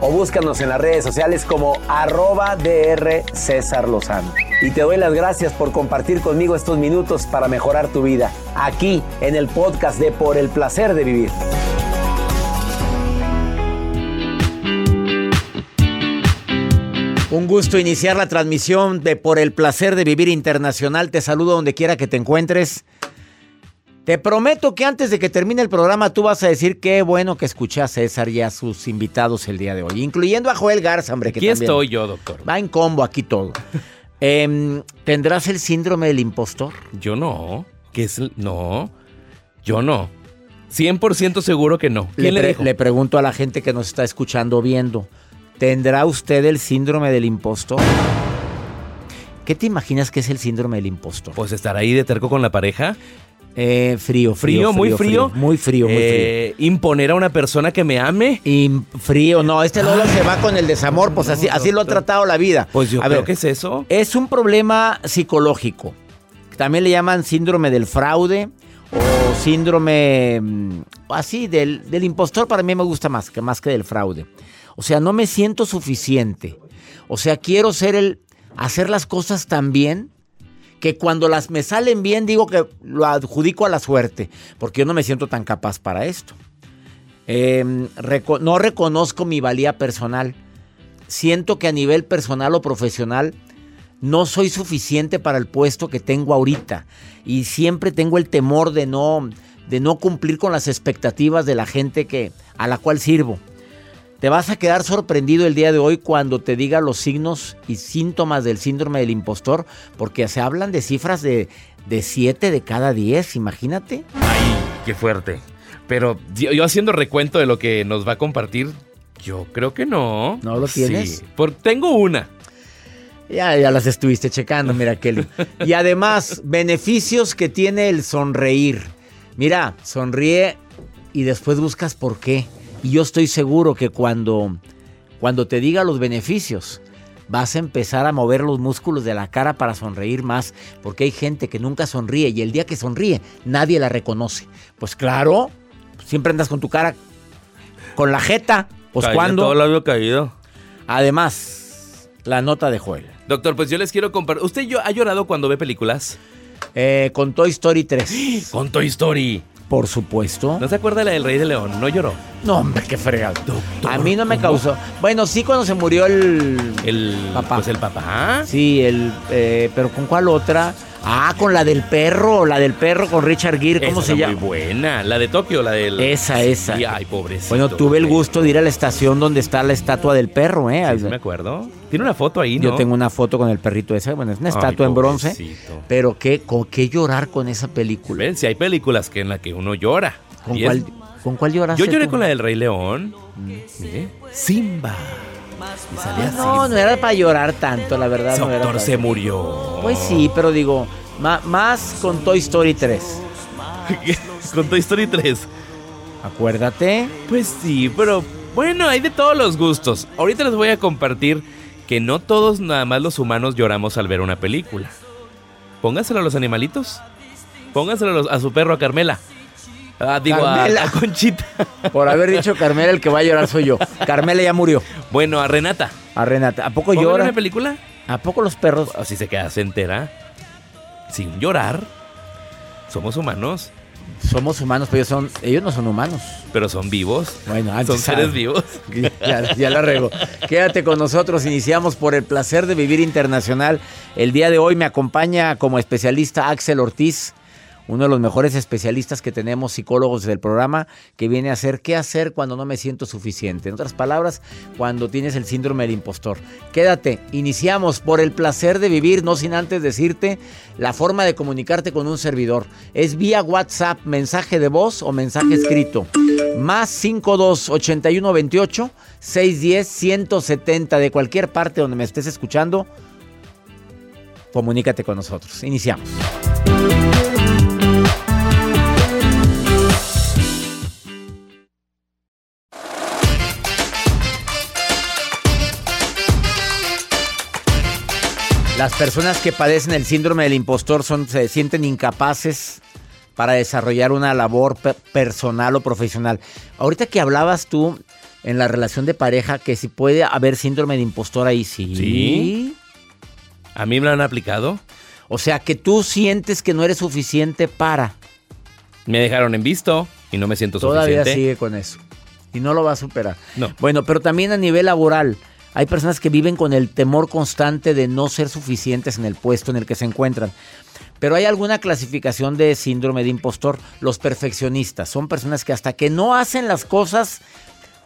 o búscanos en las redes sociales como arroba DR César Lozano. Y te doy las gracias por compartir conmigo estos minutos para mejorar tu vida, aquí en el podcast de Por el Placer de Vivir. Un gusto iniciar la transmisión de Por el Placer de Vivir Internacional. Te saludo donde quiera que te encuentres. Te prometo que antes de que termine el programa tú vas a decir qué bueno que escuché a César y a sus invitados el día de hoy, incluyendo a Joel Garza, hombre. Que Aquí también estoy yo, doctor. Va en combo aquí todo. Em, ¿Tendrás el síndrome del impostor? Yo no. ¿Qué es? el- No. Yo no. 100% seguro que no. ¿Quién le, pre- dijo? le pregunto a la gente que nos está escuchando viendo. ¿Tendrá usted el síndrome del impostor? ¿Qué te imaginas que es el síndrome del impostor? Pues estar ahí de terco con la pareja. Eh, frío, Frío, muy frío. Muy frío, muy frío. Eh, Imponer a una persona que me ame. Y frío, no, este Lolo se va con el desamor, pues así, así lo ha tratado la vida. Pues yo A creo ver, que es eso. Es un problema psicológico. También le llaman síndrome del fraude o síndrome mm, así del, del impostor. Para mí me gusta más que más que del fraude. O sea, no me siento suficiente. O sea, quiero ser el hacer las cosas tan bien que cuando las me salen bien digo que lo adjudico a la suerte, porque yo no me siento tan capaz para esto. Reco- no reconozco mi valía personal. Siento que a nivel personal o profesional no soy suficiente para el puesto que tengo ahorita y siempre tengo el temor de no de no cumplir con las expectativas de la gente que a la cual sirvo. Te vas a quedar sorprendido el día de hoy cuando te diga los signos y síntomas del síndrome del impostor, porque se hablan de cifras de de 7 de cada 10, imagínate. Ay, qué fuerte. Pero yo, yo haciendo recuento de lo que nos va a compartir, yo creo que no. ¿No lo tienes? Sí. Por- tengo una. Ya, ya las estuviste checando, mira, Kelly. Y además, beneficios que tiene el sonreír. Mira, sonríe y después buscas por qué. Y yo estoy seguro que cuando, cuando te diga los beneficios, vas a empezar a mover los músculos de la cara para sonreír más. Porque hay gente que nunca sonríe y el día que sonríe, nadie la reconoce. Pues claro, siempre andas con tu cara, con la jeta. Pues cuando. Todo labio caído. Además, la nota de Joel. Doctor, pues yo les quiero compartir. ¿Usted yo- ha llorado cuando ve películas? Eh, con Toy Story 3. Con Toy Story. Por supuesto. ¿No se acuerda la del Rey de León? No lloró. No, hombre, qué fregado. A mí no me causó. Bueno, sí, cuando se murió el. El Papá. Pues el papá. Sí, el. eh, pero ¿con cuál otra? Ah, con la del perro. La del perro con Richard Gere. ¿Cómo Esa se llama? Muy buena. La de Tokio, la del. Esa, esa. Sí, ay, pobrecito. Bueno, tuve el gusto de ir a la estación donde está la estatua del perro, ¿eh? Sí, sí me acuerdo. Tiene una foto ahí, ¿no? Yo tengo una foto con el perrito ese. Bueno, es una Ay, estatua en bronce. Pero qué, con qué llorar con esa película. Ven, si hay películas que en la que uno llora. ¿Con cuál, ¿Con cuál lloraste? Yo lloré tú? con la del Rey León. Mire. Simba. Y salía así. No, no era para llorar tanto, la verdad. No era actor para- se murió. Pues sí, pero digo, más con Toy Story 3. Con Toy Story 3. Acuérdate. Pues sí, pero bueno, hay de todos los gustos. Ahorita les voy a compartir que no todos, nada más los humanos, lloramos al ver una película. Póngaselo a los animalitos. Póngaselo a, los- a su perro, a Carmela. Ah, digo, Carmela. A, Conchita. Por haber dicho Carmela, el que va a llorar soy yo. Carmela ya murió. bueno, a Renata. A Renata. ¿A poco ¿Puedo ver llora? una película? ¿A poco los perros? Así se queda, se entera. Sin llorar. Somos humanos, Somos humanos, pero ellos, son, ellos no son humanos. pero son vivos. Bueno, antes Son seres vivos. Ya, ya la rego. Quédate con nosotros. Iniciamos por el placer de vivir internacional. El día de hoy me acompaña como especialista Axel Ortiz, uno de los mejores especialistas que tenemos, psicólogos del programa, que viene a hacer qué hacer cuando no me siento suficiente. En otras palabras, cuando tienes el síndrome del impostor. Quédate. Iniciamos por el placer de vivir, no sin antes decirte la forma de comunicarte con un servidor. Es vía WhatsApp, mensaje de voz o mensaje escrito. Más 52 81 28 610 170 de cualquier parte donde me estés escuchando. Comunícate con nosotros. Iniciamos. Las personas que padecen el síndrome del impostor son, se sienten incapaces para desarrollar una labor pe- personal o profesional. Ahorita que hablabas tú en la relación de pareja, que si puede haber síndrome de impostor ahí, sí. Sí. A mí me lo han aplicado. O sea, que tú sientes que no eres suficiente para. Me dejaron en visto y no me siento Todavía suficiente. sigue con eso. Y no lo va a superar. No. Bueno, pero también a nivel laboral. Hay personas que viven con el temor constante de no ser suficientes en el puesto en el que se encuentran. Pero hay alguna clasificación de síndrome de impostor. Los perfeccionistas son personas que hasta que no hacen las cosas,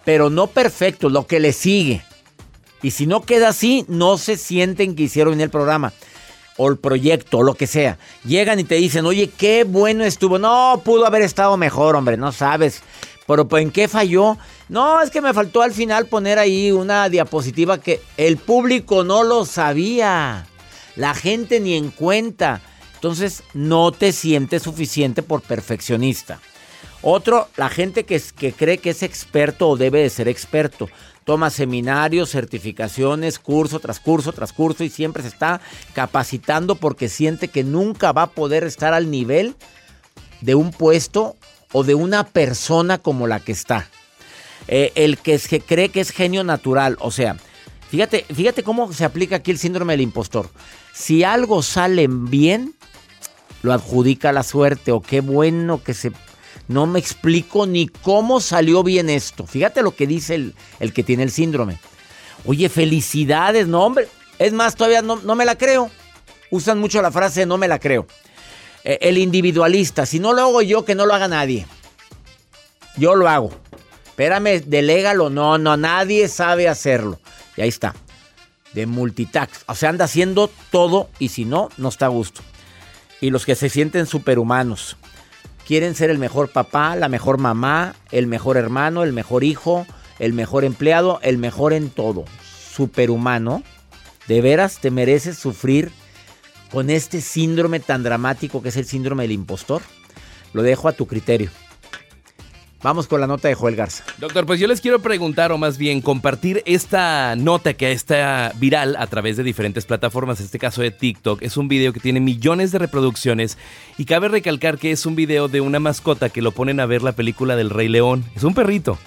pero no perfecto, lo que le sigue. Y si no queda así, no se sienten que hicieron el programa. O el proyecto, o lo que sea. Llegan y te dicen, oye, qué bueno estuvo. No, pudo haber estado mejor, hombre, no sabes. Pero ¿en qué falló? No, es que me faltó al final poner ahí una diapositiva que el público no lo sabía. La gente ni en cuenta. Entonces, no te sientes suficiente por perfeccionista. Otro, la gente que, que cree que es experto o debe de ser experto. Toma seminarios, certificaciones, curso tras curso tras curso y siempre se está capacitando porque siente que nunca va a poder estar al nivel de un puesto o de una persona como la que está. Eh, el que, es- cree que es genio natural, o sea, fíjate, fíjate cómo se aplica aquí el síndrome del impostor. Si algo sale bien, lo adjudica la suerte o qué bueno que se... No me explico ni cómo salió bien esto. Fíjate lo que dice el, el que tiene el síndrome. Oye, felicidades, no hombre. Es más, todavía no, no me la creo. Usan mucho la frase no me la creo. Eh, el individualista, si no lo hago yo, que no lo haga nadie. Yo lo hago. Espérame, delégalo. No, no, nadie sabe hacerlo. Y ahí está. De multitask. O sea, anda haciendo todo y si no, no está a gusto. Y los que se sienten superhumanos. Quieren ser el mejor papá, la mejor mamá, el mejor hermano, el mejor hijo, el mejor empleado, el mejor en todo. Superhumano. De veras te mereces sufrir con este síndrome tan dramático que es el síndrome del impostor. Lo dejo a tu criterio. Vamos con la nota de Joel Garza. Doctor, pues yo les quiero preguntar, o más bien compartir esta nota que está viral a través de diferentes plataformas, en este caso de TikTok. Es un video que tiene millones de reproducciones y cabe recalcar que es un video de una mascota que lo ponen a ver la película del Rey León. Es un perrito.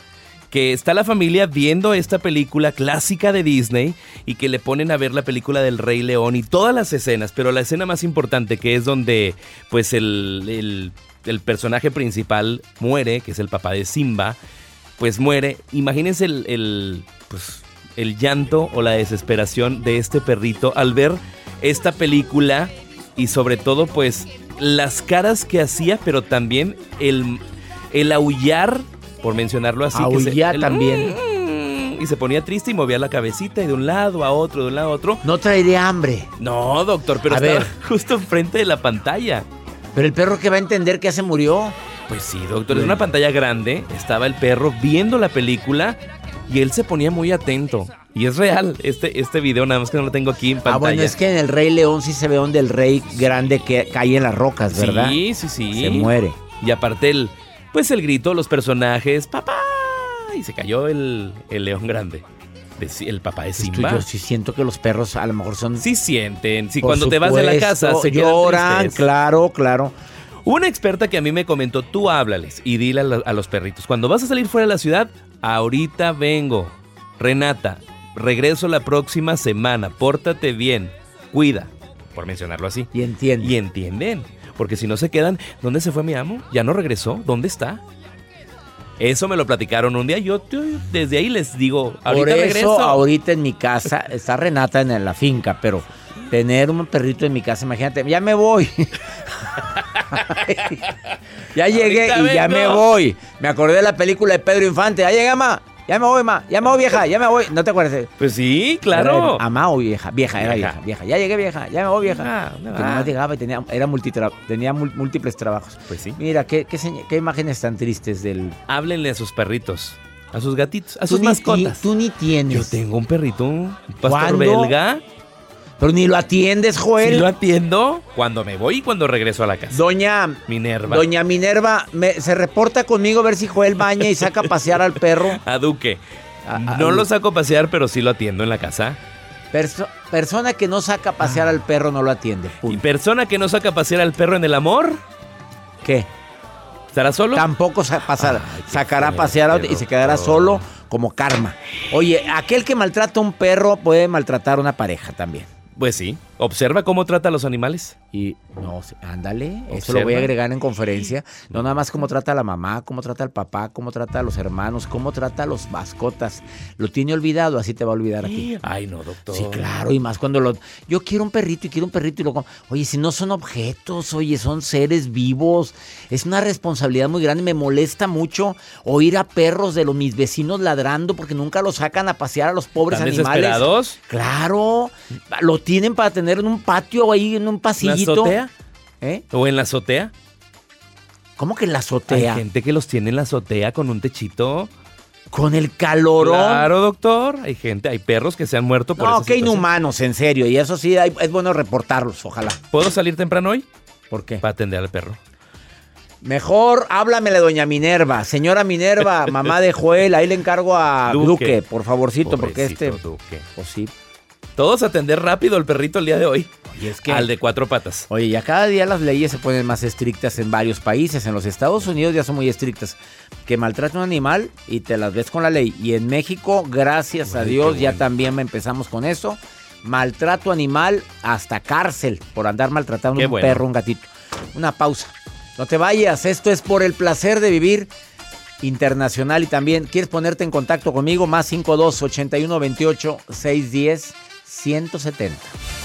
Que está la familia viendo esta película clásica de Disney y que le ponen a ver la película del Rey León y todas las escenas, pero la escena más importante que es donde pues el, el personaje principal muere, que es el papá de Simba, pues muere. Imagínense el, el, pues, el llanto o la desesperación de este perrito al ver esta película y sobre todo pues las caras que hacía, pero también el, el aullar, por mencionarlo así. que se- el- también. Y se ponía triste y movía la cabecita y de un lado a otro, de un lado a otro. No traería hambre. No, doctor, pero A estaba ver. justo enfrente de la pantalla. Pero el perro que va a entender que ya se murió. Pues sí, doctor, es una pantalla grande, estaba el perro viendo la película y él se ponía muy atento. Y es real este, este video, nada más que no lo tengo aquí en pantalla. Ah, bueno, es que en el Rey León sí se ve donde el rey grande que cae en las rocas, ¿verdad? Sí, sí, sí. Se muere. Y aparte el, pues el grito, los personajes, papá. Y se cayó el, el león grande. De- el papá de Esto Simba. yo sí siento que los perros a lo mejor son... Sí sienten. Sí, cuando te vas de la casa se lloran, claro, claro. Una experta que a mí me comentó, tú háblales y dile a, a los perritos, cuando vas a salir fuera de la ciudad, ahorita vengo. Renata, regreso la próxima semana, pórtate bien, cuida, por mencionarlo así. Y entiende. Y entienden, porque si no se quedan, ¿dónde se fue mi amo? ¿Ya no regresó? ¿Dónde está? Eso me lo platicaron un día, yo, yo desde ahí les digo, ahorita Por eso regreso. ahorita en mi casa está Renata en la finca, pero tener un perrito en mi casa, imagínate, ya me voy. ya llegué Ahorita y ya me voy. Me acordé de la película de Pedro Infante. Ya llegué. Ya me voy, ma. Ya me voy, vieja. Ya me voy. ¿No te acuerdas? Pues sí, claro. Era Amá o vieja. Vieja, era Vieja. vieja. Ya llegué, vieja. Ya me voy, vieja. Ah, ¿dónde Que nomás llegaba y tenía, era tenía múltiples trabajos. Pues sí. Mira, qué, qué, imágenes tan tristes del... Háblenle a sus perritos, a sus gatitos, a sus mascotas. Tú ni tienes. Yo tengo un perrito, un pastor ¿Cuándo? belga. Pero ni lo atiendes, Joel. Sí lo atiendo cuando me voy y cuando regreso a la casa. Doña Minerva. Doña Minerva me- se reporta conmigo a ver si Joel baña y saca a pasear al perro. A Duque. A- a- no lo saco a pasear, pero sí lo atiendo en la casa. Perso- persona que no saca a pasear al perro no lo atiende. Y persona que no saca a pasear al perro en el amor, ¿Qué? ¿estará solo? Tampoco sa- Ay, sacará a pasear a otro y se quedará solo como karma. Oye, aquel que maltrata a un perro puede maltratar a una pareja también. Pues sí. Observa cómo trata a los animales. Y no, ándale, eso lo voy a agregar en conferencia. No nada más cómo trata a la mamá, cómo trata al papá, cómo trata a los hermanos, cómo trata a los mascotas. Lo tiene olvidado, así te va a olvidar a ti. Ay, no, doctor. Sí, claro, y más cuando lo... Yo quiero un perrito y quiero un perrito y luego... Oye, si no son objetos, oye, son seres vivos. Es una responsabilidad muy grande. Me molesta mucho oír a perros de los mis vecinos ladrando porque nunca los sacan a pasear a los pobres ¿Están animales. desesperados? Claro, lo tienen para tener en un patio ahí, en un ¿En la pasillito. azotea? ¿Eh? ¿O en la azotea? ¿Cómo que en la azotea? Hay gente que los tiene en la azotea con un techito. Con el calorón. Claro, doctor. Hay gente, hay perros que se han muerto por No, qué situación. inhumanos, en serio. Y eso sí, hay- es bueno reportarlos, ojalá. ¿Puedo salir temprano hoy? ¿Por qué? Para atender al perro. Mejor háblamele, doña Minerva. Señora Minerva, mamá de Joel, ahí le encargo a Duque, Duque. por favorcito, porque este... Duque. Pues sí. Todos atender rápido al perrito el día de hoy. Y es que... Al de cuatro patas. Oye, ya cada día las leyes se ponen más estrictas en varios países. En los Estados Unidos ya son muy estrictas. Que maltrata un animal y te las ves con la ley. Y en México, gracias a Dios, ya también empezamos con eso. Maltrato animal hasta cárcel por andar maltratando Qué un bueno. perro, un gatito. Una pausa. No te vayas, esto es por el placer de vivir internacional y también quieres ponerte en contacto conmigo más 52 81 28 610 170.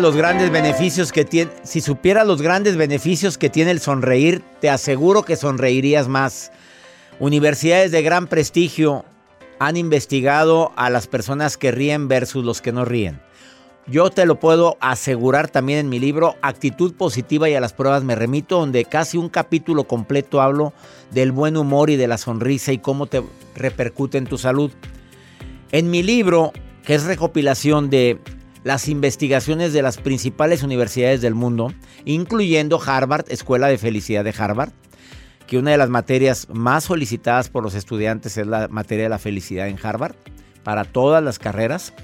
Los grandes beneficios que tiene, si supieras los grandes beneficios que tiene el sonreír, te aseguro que sonreirías más. Universidades de gran prestigio han investigado a las personas que ríen versus los que no ríen. Yo te lo puedo asegurar también en mi libro Actitud Positiva y a las pruebas me remito, donde casi un capítulo completo hablo del buen humor y de la sonrisa y cómo te repercute en tu salud. En mi libro, que es recopilación de las investigaciones de las principales universidades del mundo, incluyendo Harvard, Escuela de Felicidad de Harvard, que una de las materias más solicitadas por los estudiantes es la materia de la felicidad en Harvard, para todas las carreras.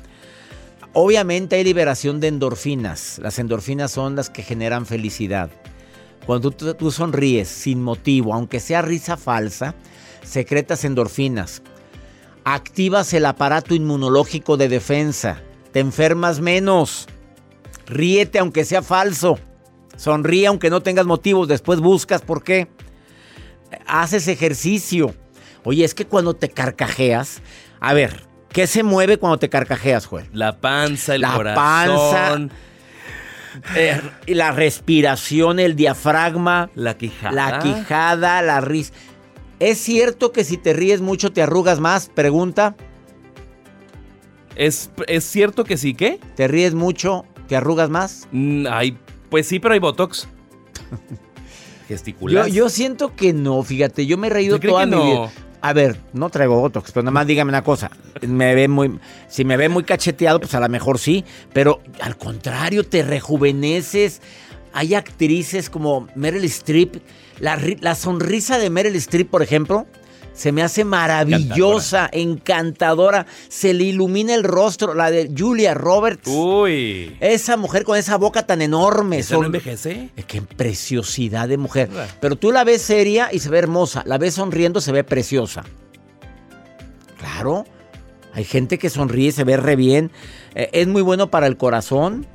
Obviamente hay liberación de endorfinas. Las endorfinas son las que generan felicidad. Cuando tú, sonríes sin motivo, aunque sea risa falsa, secretas endorfinas. Activas el aparato inmunológico de defensa. Te enfermas menos. Ríete aunque sea falso. Sonríe aunque no tengas motivos. Después buscas por qué. Haces ejercicio. Oye, es que cuando te carcajeas, a ver, ¿qué se mueve cuando te carcajeas, Joel? La panza, el la corazón. Panza, eh, la respiración, el diafragma. La quijada. La quijada, la risa. ¿Es cierto que si te ríes mucho te arrugas más? Pregunta. ¿Es, ¿Es cierto que sí qué? ¿Te ríes mucho, te arrugas más? Mm, pues sí, pero hay botox. Gesticular. Yo, siento que no, fíjate, yo me he reído toda mi vida. A ver, no traigo botox, pero nada más dígame una cosa. Me ve muy, si me ve muy cacheteado, pues a lo mejor sí, pero al contrario, te rejuveneces. Hay actrices como Meryl Streep. La, la sonrisa de Meryl Streep, por ejemplo, se me hace maravillosa, encantadora. Se le ilumina el rostro, la de Julia Roberts. Uy. Esa mujer con esa boca tan enorme. ¿Eso no envejece? Qué preciosidad de mujer. Pero tú la ves seria y se ve hermosa. La ves sonriendo, se ve preciosa. Claro. Hay gente que sonríe, se ve re bien. Eh, es muy bueno para el corazón.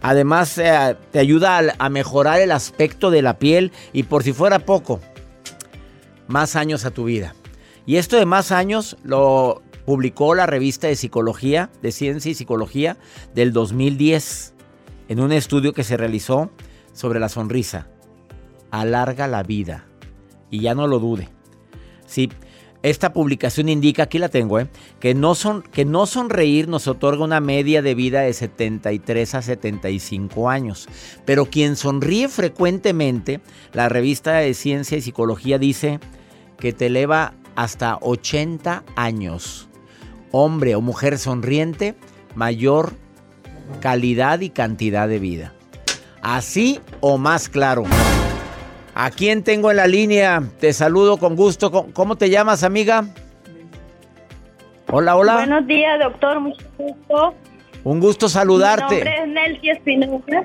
Además, eh, te ayuda a mejorar el aspecto de la piel. Y por si fuera poco, más años a tu vida. Y esto de más años lo publicó la revista de psicología, de ciencia y psicología del 2010, en un estudio que se realizó sobre la sonrisa. Alarga la vida. Y ya no lo dude. Sí, esta publicación indica, aquí la tengo, ¿eh? que, no son, que no sonreír nos otorga una media de vida de 73 a 75 años. Pero quien sonríe frecuentemente, la revista de ciencia y psicología dice que te eleva hasta 80 años. Hombre o mujer sonriente, mayor calidad y cantidad de vida. Así o más claro. ¿A quién tengo en la línea? Te saludo con gusto. ¿Cómo te llamas, amiga? Hola, hola. Buenos días, doctor. Mucho gusto. Un gusto saludarte. Mi nombre es Nelsie Espinosa.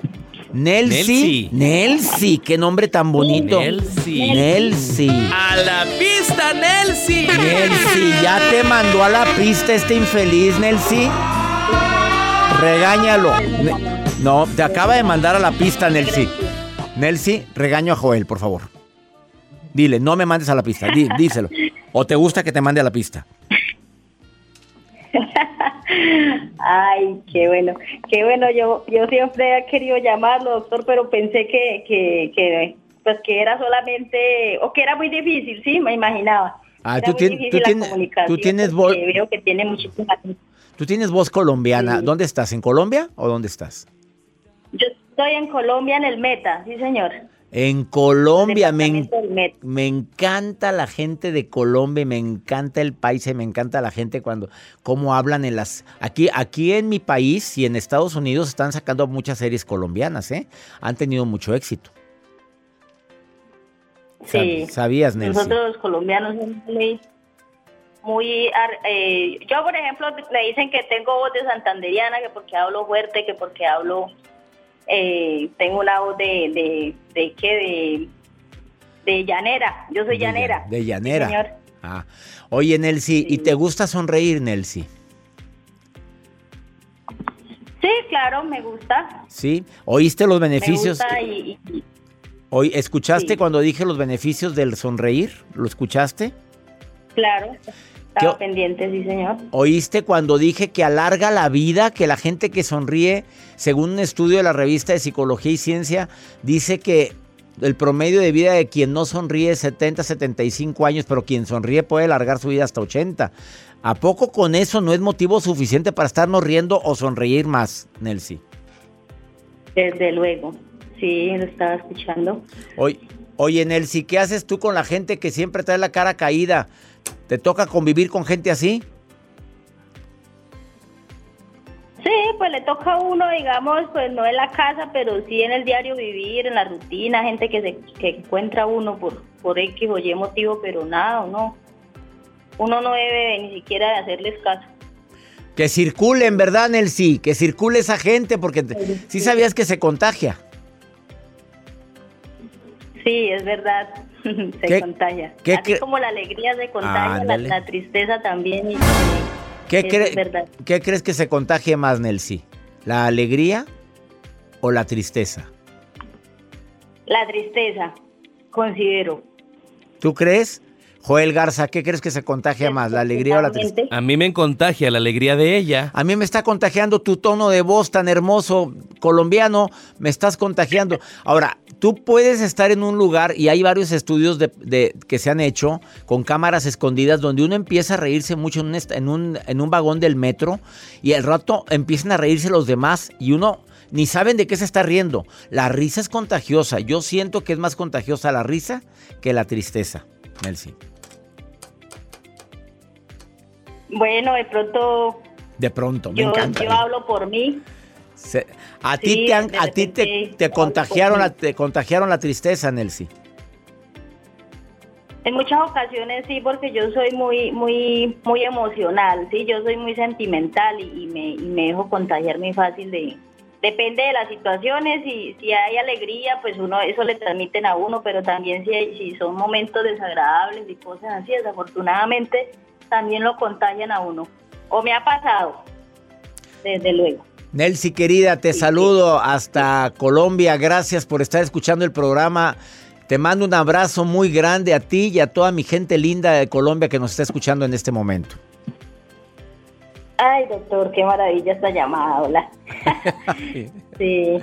Nelsi. Nelsi, qué nombre tan bonito. Nelsi. Nelsi. A la pista, Nelsi. Nelsi, ya te mandó a la pista este infeliz, Nelsi. Regáñalo. No, te acaba de mandar a la pista, Nelsi. Nelsi, regaño a Joel, por favor. Dile, no me mandes a la pista. díselo. ¿O te gusta que te mande a la pista? Ay, qué bueno, qué bueno. Yo, yo siempre he querido llamarlo, doctor, pero pensé que, que, que, pues que era solamente, o que era muy difícil, sí, me imaginaba. Ah, tú, tienes, tú tienes voz. Veo que tiene muchísima. Tú tienes voz colombiana. ¿Dónde estás? ¿En Colombia o dónde estás? Yo estoy en Colombia, en el Meta, sí, señor. En Colombia, me, me, encanta la gente de Colombia, me encanta el país, me encanta la gente cuando, cómo hablan en las... Aquí, aquí en mi país y en Estados Unidos están sacando muchas series colombianas, ¿eh? Han tenido mucho éxito. Sí. ¿Sabías, Nelson? Nosotros los colombianos muy eh, yo, por ejemplo, me dicen que tengo voz de santanderiana, que porque hablo fuerte, que porque hablo eh, tengo una voz de, de, de qué, de, de llanera, yo soy llanera. De llanera. Ah. Oye, Nelsi, ¿y te gusta sonreír, Nelsi? Sí, claro, me gusta. ¿Sí? ¿Oíste los beneficios? y, Hoy, ¿Escuchaste cuando dije los beneficios del sonreír? ¿Lo escuchaste? Claro. Estaba pendiente, sí, señor. ¿Oíste cuando dije que alarga la vida, que la gente que sonríe, según un estudio de la revista de Psicología y Ciencia, dice que el promedio de vida de quien no sonríe es 70, 75 años, pero quien sonríe puede alargar su vida hasta 80. ¿A poco con eso no es motivo suficiente para estarnos riendo o sonreír más, Nelsi? Desde luego, sí, lo estaba escuchando. Oye, oye, Nelsi, ¿qué haces tú con la gente que siempre trae la cara caída? ¿Te toca convivir con gente así? Sí, pues le toca a uno, digamos, pues no en la casa, pero sí en el diario vivir, en la rutina, gente que se que encuentra uno por, por X o Y motivo, pero nada, uno, uno no debe ni siquiera de hacerles caso. Que circulen, ¿verdad, Nelsi? Que circule esa gente, porque sí sabías que se contagia. Sí, es verdad, se contagia. ¿qué Así como la alegría se contagia, la, la, tristeza también. Y, ¿Qué, ¿Qué crees que se contagie más, Nelsi? ¿La alegría o la tristeza? La tristeza, considero. ¿Tú crees? Joel Garza, ¿qué crees que se contagia más, la alegría o la tristeza? A mí me contagia la alegría de ella. A mí me está contagiando tu tono de voz tan hermoso colombiano, me estás contagiando. Ahora, tú puedes estar en un lugar y hay varios estudios de, que se han hecho con cámaras escondidas donde uno empieza a reírse mucho en un, en un, en un vagón del metro y al rato empiezan a reírse los demás y uno ni saben de qué se está riendo. La risa es contagiosa. Yo siento que es más contagiosa la risa que la tristeza, Nelsi. Bueno, de pronto. De pronto, me yo, encanta. Yo hablo por mí. a ti, te, a ti te, contagiaron la, te contagiaron la tristeza, Nelsi. En muchas ocasiones sí, porque yo soy muy, muy, muy emocional, sí, yo soy muy sentimental y, me, y me dejo contagiar muy fácil de, depende de las situaciones y si hay alegría, pues uno eso le transmiten a uno, pero también si, si son momentos desagradables y cosas así, desafortunadamente también lo contagian a uno. O me ha pasado, desde luego. Nelsi, querida, te saludo hasta Colombia. Gracias por estar escuchando el programa. Te mando un abrazo muy grande a ti y a toda mi gente linda de Colombia que nos está escuchando en este momento. Ay, doctor, qué maravilla esta llamada, hola. sí.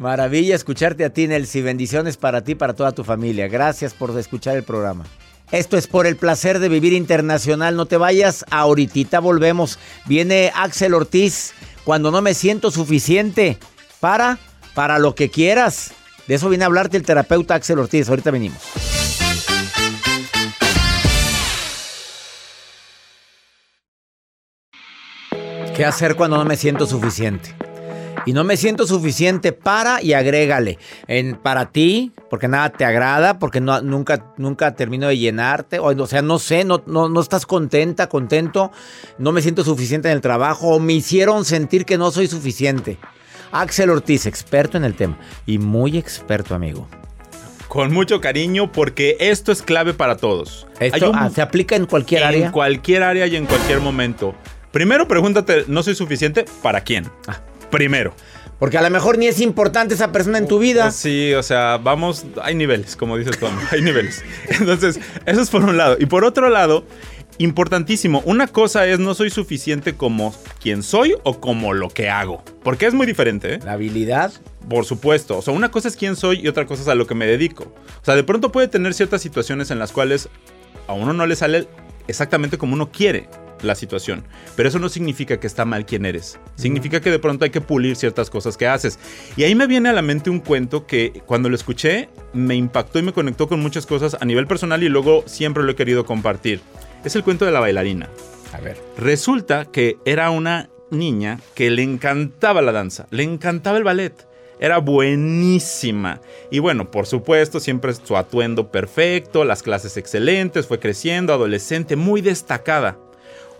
Maravilla escucharte a ti, Nelsi. Bendiciones para ti y para toda tu familia. Gracias por escuchar el programa. Esto es por el placer de vivir internacional. No te vayas, ahorita volvemos. Viene Axel Ortiz cuando no me siento suficiente para, para lo que quieras. De eso viene a hablarte el terapeuta Axel Ortiz. Ahorita venimos. ¿Qué hacer cuando no me siento suficiente? Y no me siento suficiente para y agrégale. En, para ti, porque nada te agrada, porque no, nunca, nunca termino de llenarte. O, o sea, no sé, no, no, no estás contenta, contento. No me siento suficiente en el trabajo o me hicieron sentir que no soy suficiente. Axel Ortiz, experto en el tema y muy experto, amigo. Con mucho cariño porque esto es clave para todos. ¿Esto ah, se aplica en cualquier área? En cualquier área y en cualquier momento. Primero pregúntate, ¿no soy suficiente? ¿Para quién? Ah primero. Porque a lo mejor ni es importante esa persona en tu vida. Sí, o sea, vamos, hay niveles, como dices tú, hay niveles. Entonces, eso es por un lado. Y por otro lado, importantísimo, una cosa es no soy suficiente como quien soy o como lo que hago. Porque es muy diferente. ¿eh? La habilidad. Por supuesto. O sea, una cosa es quién soy y otra cosa es a lo que me dedico. O sea, de pronto puede tener ciertas situaciones en las cuales a uno no le sale exactamente como uno quiere la situación. Pero eso no significa que está mal quien eres. Significa que de pronto hay que pulir ciertas cosas que haces. Y ahí me viene a la mente un cuento que cuando lo escuché me impactó y me conectó con muchas cosas a nivel personal y luego siempre lo he querido compartir. Es el cuento de la bailarina. A ver. Resulta que era una niña que le encantaba la danza, le encantaba el ballet. Era buenísima. Y bueno, por supuesto, siempre su atuendo perfecto, las clases excelentes, fue creciendo, adolescente, muy destacada.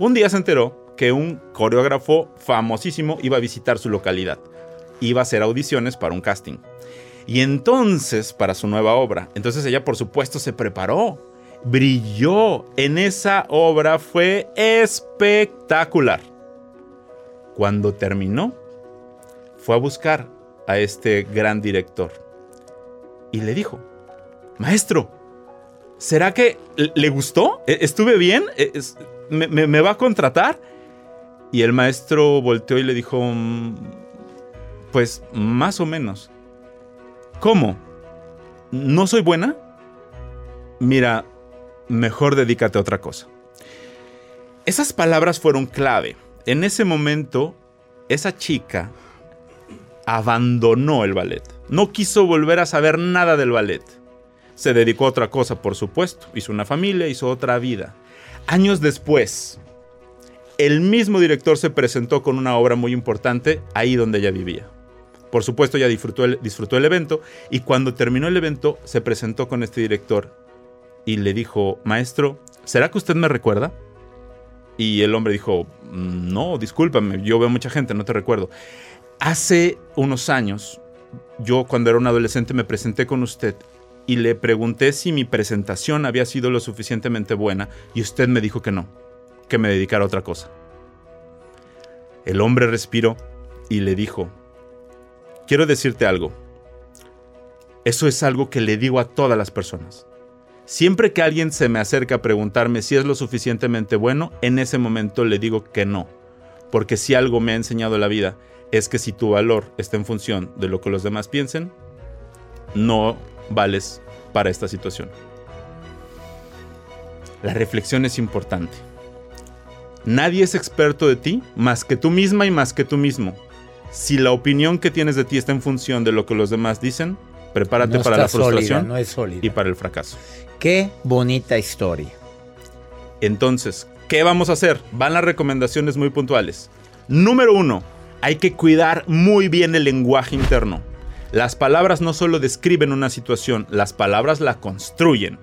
Un día se enteró que un coreógrafo famosísimo iba a visitar su localidad. Iba a hacer audiciones para un casting. Y entonces, para su nueva obra. Entonces ella, por supuesto, se preparó. Brilló en esa obra. Fue espectacular. Cuando terminó, fue a buscar a este gran director. Y le dijo, maestro, ¿será que le gustó? ¿E-, ¿Estuve bien? ¿E-, ¿Me, va a contratar? Y el maestro volteó y le dijo, mm, pues más o menos. ¿Cómo? ¿No soy buena? Mira, mejor dedícate a otra cosa. Esas palabras fueron clave. En ese momento, esa chica abandonó el ballet. No quiso volver a saber nada del ballet. Se dedicó a otra cosa, por supuesto. Hizo una familia, hizo otra vida. Años después, el mismo director se presentó con una obra muy importante ahí donde ella vivía. Por supuesto, ya disfrutó el, disfrutó el evento y cuando terminó el evento se presentó con este director y le dijo, maestro, ¿será que usted me recuerda? Y el hombre dijo, no, discúlpame, yo veo mucha gente, no te recuerdo. Hace unos años, yo cuando era un adolescente me presenté con usted y le pregunté si mi presentación había sido lo suficientemente buena y usted me dijo que no, que me dedicara a otra cosa. El hombre respiró y le dijo, quiero decirte algo. Eso es algo que le digo a todas las personas. Siempre que alguien se me acerca a preguntarme si es lo suficientemente bueno, en ese momento le digo que no. Porque si algo me ha enseñado la vida es que si tu valor está en función de lo que los demás piensen, no vales para esta situación. La reflexión es importante. Nadie es experto de ti más que tú misma y más que tú mismo. Si la opinión que tienes de ti está en función de lo que los demás dicen, prepárate para la frustración y para el fracaso. Qué bonita historia. Entonces, ¿qué vamos a hacer? Van las recomendaciones muy puntuales. Número uno, hay que cuidar muy bien el lenguaje interno. Las palabras no solo describen una situación, las palabras la construyen.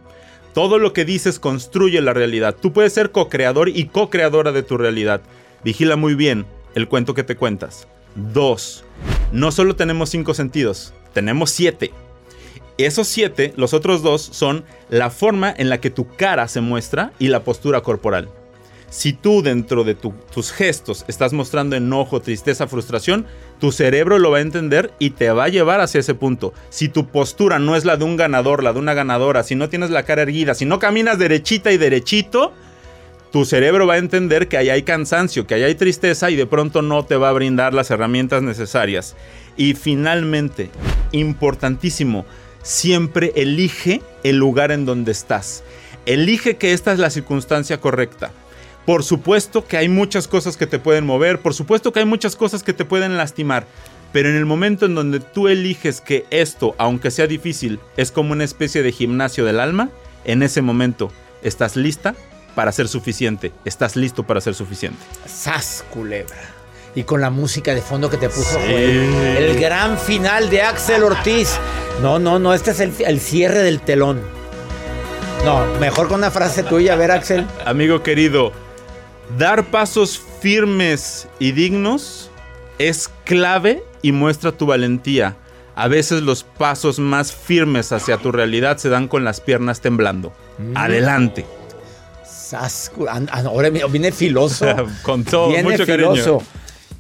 Todo lo que dices construye la realidad. Tú puedes ser co-creador y co-creadora de tu realidad. Vigila muy bien el cuento que te cuentas. Dos, no solo tenemos cinco sentidos, tenemos siete. Esos siete, los otros dos, son la forma en la que tu cara se muestra y la postura corporal. Si tú dentro de tus gestos estás mostrando enojo, tristeza, frustración, tu cerebro lo va a entender y te va a llevar hacia ese punto. Si tu postura no es la de un ganador, la de una ganadora, si no tienes la cara erguida, si no caminas derechita y derechito, tu cerebro va a entender que ahí hay cansancio, que ahí hay tristeza y de pronto no te va a brindar las herramientas necesarias. Y finalmente, importantísimo, siempre elige el lugar en donde estás. Elige que esta es la circunstancia correcta. Por supuesto que hay muchas cosas que te pueden mover, por supuesto que hay muchas cosas que te pueden lastimar, pero en el momento en donde tú eliges que esto, aunque sea difícil, es como una especie de gimnasio del alma, en ese momento estás lista para ser suficiente, estás listo para ser suficiente. Sas culebra y con la música de fondo que te puso el gran final de Axel Ortiz. No, no, no, este es el, cierre del telón. No, mejor con una frase tuya, a ver, Axel. Amigo querido, dar pasos firmes y dignos es clave y muestra tu valentía. A veces los pasos más firmes hacia tu realidad se dan con las piernas temblando. Mm. Adelante. Ahora viene filoso. con todo, mucho filoso.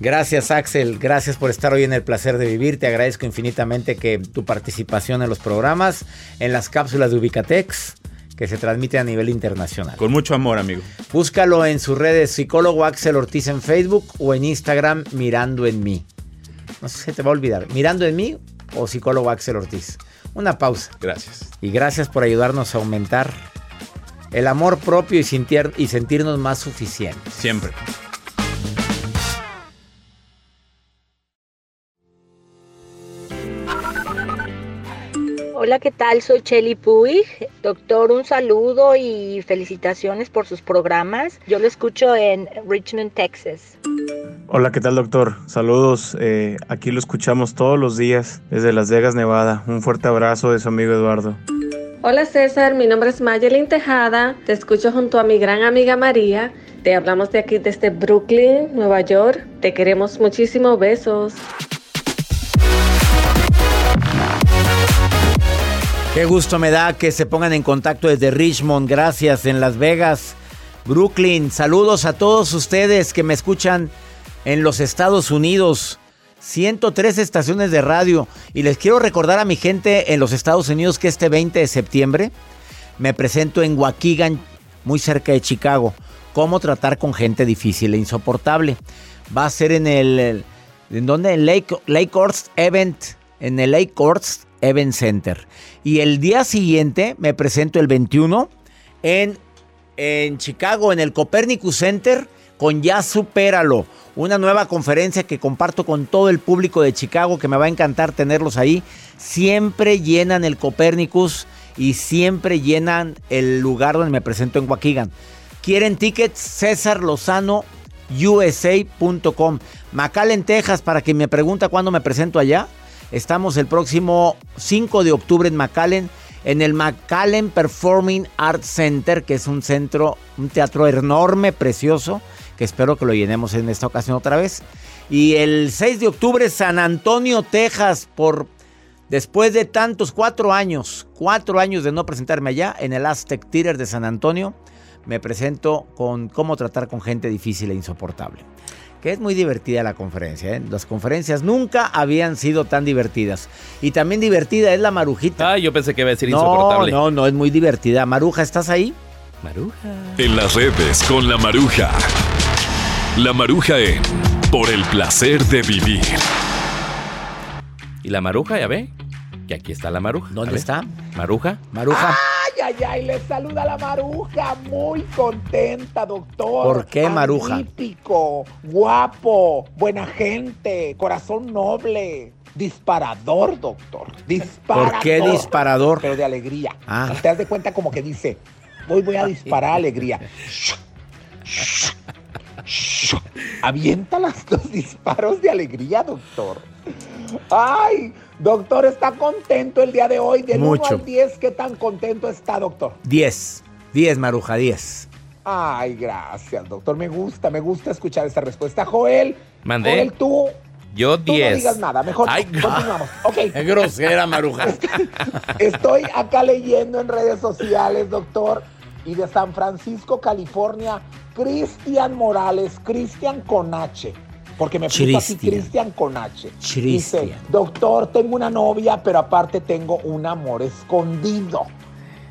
Gracias Axel, gracias por estar hoy en el placer de vivir. Te agradezco infinitamente que tu participación en los programas, en las cápsulas de Ubicatex, que se transmite a nivel internacional. Con mucho amor, amigo. Búscalo en sus redes psicólogo Axel Ortiz en Facebook o en Instagram Mirando en mí. No sé si te va a olvidar, Mirando en mí o psicólogo Axel Ortiz. Una pausa. Gracias. Y gracias por ayudarnos a aumentar el amor propio y, y sentirnos más suficientes. Siempre. Hola, ¿qué tal? Soy Chelly Puig. Doctor, un saludo y felicitaciones por sus programas. Yo lo escucho en Richmond, Texas. Hola, ¿qué tal, doctor? Saludos. Eh, aquí lo escuchamos todos los días desde Las Vegas, Nevada. Un fuerte abrazo de su amigo Eduardo. Hola César, mi nombre es Mayelin Tejada, te escucho junto a mi gran amiga María, te hablamos de aquí desde Brooklyn, Nueva York, te queremos muchísimo, besos. Qué gusto me da que se pongan en contacto desde Richmond, gracias, en Las Vegas, Brooklyn. Saludos a todos ustedes que me escuchan en los Estados Unidos. 103 estaciones de radio. Y les quiero recordar a mi gente en los Estados Unidos que este 20 de septiembre me presento en Waukegan, muy cerca de Chicago. Cómo tratar con gente difícil e insoportable. Va a ser en el... ¿En dónde? En Lake, Lake Event. En el Lake Courts Event Center. Y el día siguiente me presento el 21 en, en Chicago, en el Copernicus Center, con Ya Supéralo. Una nueva conferencia que comparto con todo el público de Chicago, que me va a encantar tenerlos ahí. Siempre llenan el Copernicus y siempre llenan el lugar donde me presento en Waukegan. ¿Quieren tickets? César Lozano usa.com. McAllen, Texas, para quien me pregunta cuándo me presento allá. Estamos el próximo 5 de octubre en McAllen, en el McAllen Performing Arts Center, que es un centro, un teatro enorme, precioso, que espero que lo llenemos en esta ocasión otra vez. Y el 6 de octubre, San Antonio, Texas, por después de tantos cuatro años, cuatro años de no presentarme allá, en el Aztec Theater de San Antonio, me presento con cómo tratar con gente difícil e insoportable que es muy divertida la conferencia. ¿eh? Las conferencias nunca habían sido tan divertidas. Y también divertida es la marujita. Ah, yo pensé que iba a ser no, insoportable. No, no, es muy divertida. Maruja, ¿estás ahí? Maruja. En las redes con la Maruja. La Maruja en Por el placer de vivir. ¿Y la Maruja, ya ve? Que aquí está la Maruja. ¿Dónde está? Maruja. Maruja. Ay, ay, le saluda la maruja, muy contenta, doctor. ¿Por qué, Maruja? Magnífico, guapo, buena gente, corazón noble. Disparador, doctor. Disparador. ¿Por qué disparador? Pero de alegría. Ah. Te das de cuenta como que dice, hoy voy a disparar alegría. Avienta las dos disparos de alegría, doctor. Ay, doctor, está contento el día de hoy. Del 1 Mucho. al 10, ¿qué tan contento está, doctor? 10. 10, Maruja, 10. Ay, gracias, doctor. Me gusta, me gusta escuchar esa respuesta. Joel, Mandé. Joel, tú, Yo tú no 10. digas nada. Mejor Ay, continuamos. Ok. Es grosera, Maruja. Estoy acá leyendo en redes sociales, doctor, y de San Francisco, California, Cristian Morales, Cristian con H, porque me puso así Cristian. Con H. Dice, doctor, tengo una novia, pero aparte tengo un amor escondido.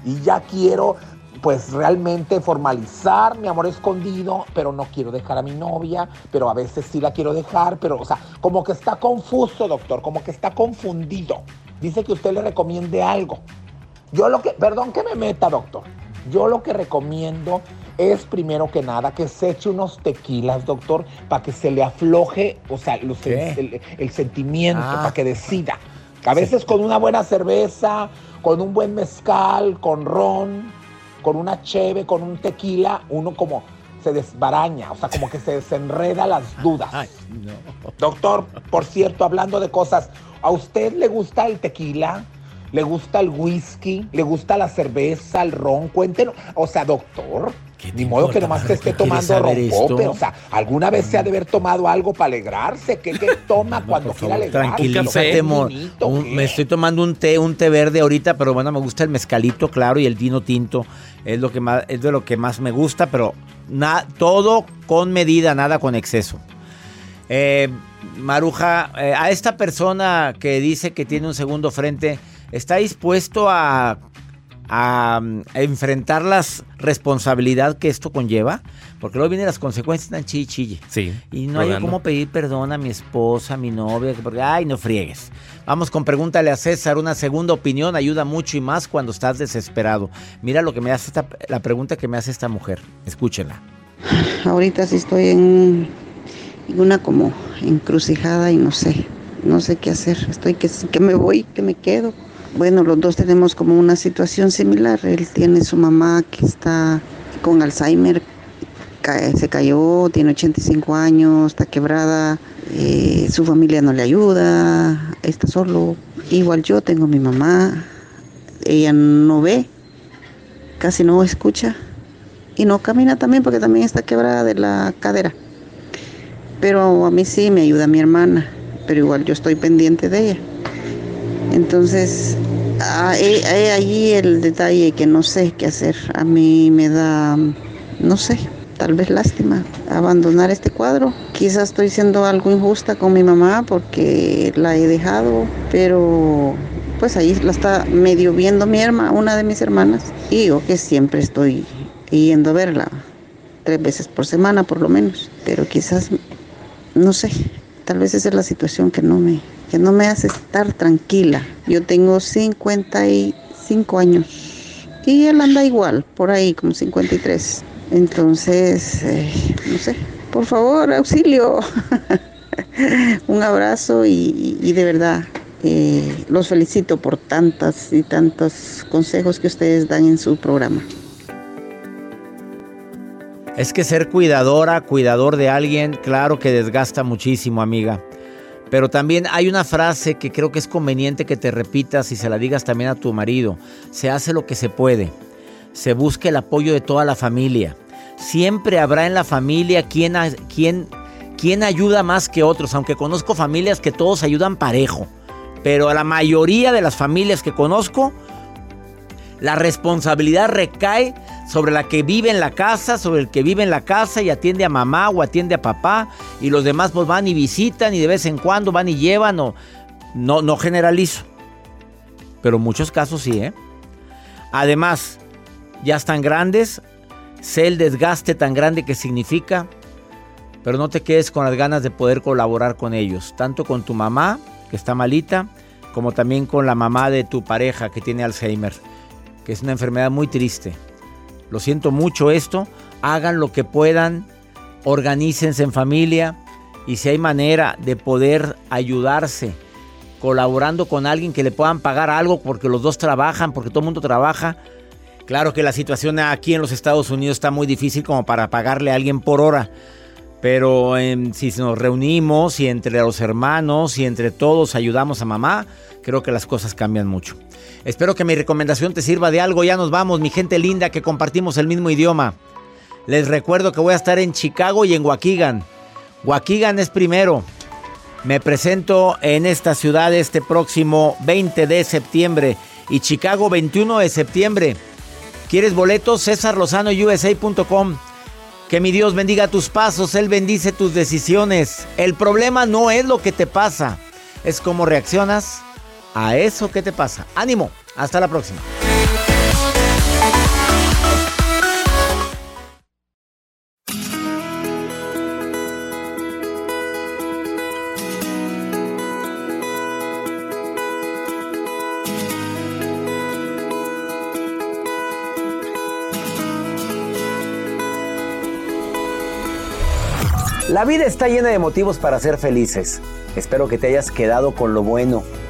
Y ya quiero, pues realmente formalizar mi amor escondido, pero no quiero dejar a mi novia, pero a veces sí la quiero dejar, pero, o sea, como que está confuso, doctor, como que está confundido. Dice que usted le recomiende algo. Yo lo que, perdón que me meta, doctor. Yo lo que recomiendo es primero que nada que se eche unos tequilas, doctor, para que se le afloje, o sea, el, el sentimiento, Ah. para que decida. A veces con una buena cerveza, con un buen mezcal, con ron, con una cheve, con un tequila, uno como se desbaraña, o sea, como que se desenreda las dudas. Ay, no. Doctor, por cierto, hablando de cosas, ¿a usted le gusta el tequila? ¿Le gusta el whisky? ¿Le gusta la cerveza, el ron? Cuéntenos. O sea, doctor, ¿Qué te ni modo que nomás te esté ¿Qué quieres tomando rompope. O sea, ¿alguna vez se ha de haber tomado algo para alegrarse? ¿Qué, qué toma cuando quiera alegrarse? tranquilízate, ¿Un amor. me estoy tomando un té, un té verde ahorita, pero bueno, me gusta el mezcalito, claro, y el vino tinto. Es lo que más, es de lo que más me gusta, pero na- todo con medida, nada con exceso. Eh, Maruja, eh, a esta persona que dice que tiene un segundo frente, ¿está dispuesto a, a, mm, a enfrentar la responsabilidad que esto conlleva? Porque luego vienen las consecuencias tan chille, chille. Sí. Y no hay cómo pedir perdón a mi esposa, a mi novia, que porque, ay, no friegues. Vamos con pregúntale a César, una segunda opinión ayuda mucho y más cuando estás desesperado. Mira lo que me hace esta, la pregunta que me hace esta mujer. Escúchenla. Ahorita sí estoy en, en una como encrucijada y no sé, no sé qué hacer. Estoy que, que me voy, que me quedo. Bueno, los dos tenemos como una situación similar. Él tiene su mamá que está con Alzheimer, se cayó, tiene 85 años, está quebrada, eh, su familia no le ayuda, está solo. Igual yo tengo mi mamá, ella no ve, casi no escucha y no camina también porque también está quebrada de la cadera. Pero a mí sí me ayuda mi hermana, pero igual yo estoy pendiente de ella. Entonces, ah, he, he ahí el detalle que no sé qué hacer. A mí me da, no sé, tal vez lástima abandonar este cuadro. Quizás estoy siendo algo injusta con mi mamá porque la he dejado, pero pues ahí la está medio viendo mi hermana, una de mis hermanas. Y yo que siempre estoy yendo a verla, tres veces por semana por lo menos. Pero quizás, no sé, tal vez esa es la situación que no me, que no me hace estar tranquila. Yo tengo 55 años y él anda igual, por ahí como 53. Entonces, eh, no sé, por favor, auxilio. Un abrazo y, y de verdad eh, los felicito por tantas y tantos consejos que ustedes dan en su programa. Es que ser cuidadora, cuidador de alguien, claro que desgasta muchísimo, amiga. Pero también hay una frase que creo que es conveniente que te repitas y se la digas también a tu marido. Se hace lo que se puede. Se busca el apoyo de toda la familia. Siempre habrá en la familia quien, quien, quien ayuda más que otros, aunque conozco familias que todos ayudan parejo. Pero a la mayoría de las familias que conozco, la responsabilidad recae sobre la que vive en la casa, sobre el que vive en la casa y atiende a mamá o atiende a papá y los demás pues van y visitan y de vez en cuando van y llevan o no, no generalizo. Pero en muchos casos sí, ¿eh? Además, ya están grandes, sé el desgaste tan grande que significa, pero no te quedes con las ganas de poder colaborar con ellos, tanto con tu mamá, que está malita, como también con la mamá de tu pareja que tiene Alzheimer, que es una enfermedad muy triste. Lo siento mucho esto, hagan lo que puedan, organícense en familia y si hay manera de poder ayudarse colaborando con alguien que le puedan pagar algo porque los dos trabajan, porque todo el mundo trabaja. Claro que la situación aquí en los Estados Unidos está muy difícil como para pagarle a alguien por hora. Pero em, si nos reunimos y entre los hermanos y entre todos ayudamos a mamá, creo que las cosas cambian mucho. Espero que mi recomendación te sirva de algo. Ya nos vamos, mi gente linda que compartimos el mismo idioma. Les recuerdo que voy a estar en Chicago y en Waukegan. Waukegan es primero. Me presento en esta ciudad este próximo 20 de septiembre y Chicago 21 de septiembre. ¿Quieres boletos? USA.com que mi Dios bendiga tus pasos, Él bendice tus decisiones. El problema no es lo que te pasa, es cómo reaccionas a eso que te pasa. Ánimo, hasta la próxima. La vida está llena de motivos para ser felices. Espero que te hayas quedado con lo bueno